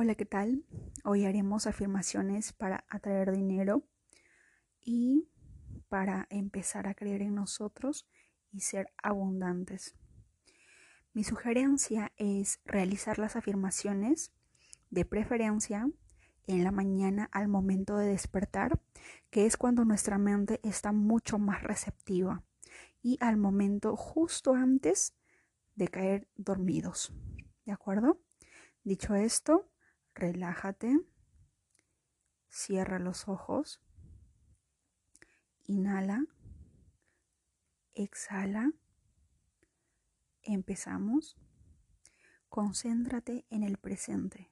Hola, ¿qué tal? Hoy haremos afirmaciones para atraer dinero y para empezar a creer en nosotros y ser abundantes. Mi sugerencia es realizar las afirmaciones de preferencia en la mañana al momento de despertar, que es cuando nuestra mente está mucho más receptiva, y al momento justo antes de caer dormidos. ¿De acuerdo? Dicho esto, relájate, cierra los ojos, inhala, exhala, empezamos, concéntrate en el presente.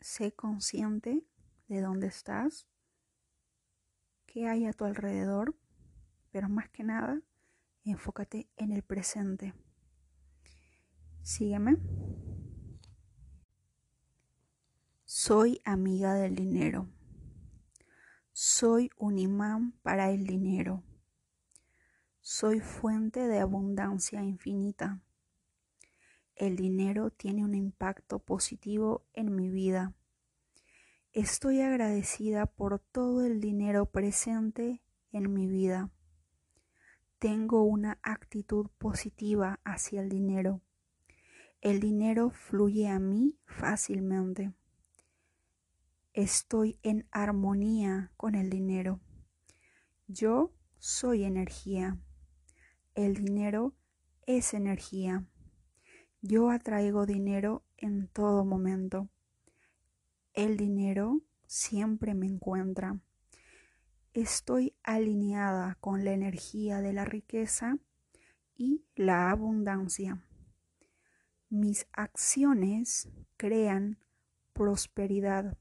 Sé consciente de dónde estás, qué hay a tu alrededor, pero más que nada, enfócate en el presente. Sígueme. Soy amiga del dinero. Soy un imán para el dinero. Soy fuente de abundancia infinita. El dinero tiene un impacto positivo en mi vida. Estoy agradecida por todo el dinero presente en mi vida. Tengo una actitud positiva hacia el dinero. El dinero fluye a mí fácilmente. Estoy en armonía con el dinero. Yo soy energía. El dinero es energía. Yo atraigo dinero en todo momento. El dinero siempre me encuentra. Estoy alineada con la energía de la riqueza y la abundancia. Mis acciones crean prosperidad.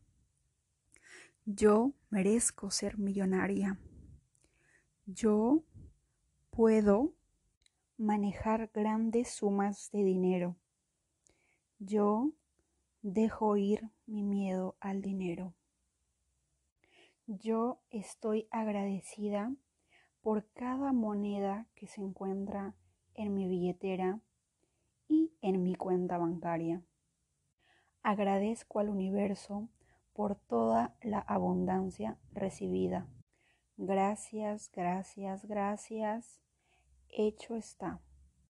Yo merezco ser millonaria. Yo puedo manejar grandes sumas de dinero. Yo dejo ir mi miedo al dinero. Yo estoy agradecida por cada moneda que se encuentra en mi billetera y en mi cuenta bancaria. Agradezco al universo por toda la abundancia recibida. Gracias, gracias, gracias. Hecho está.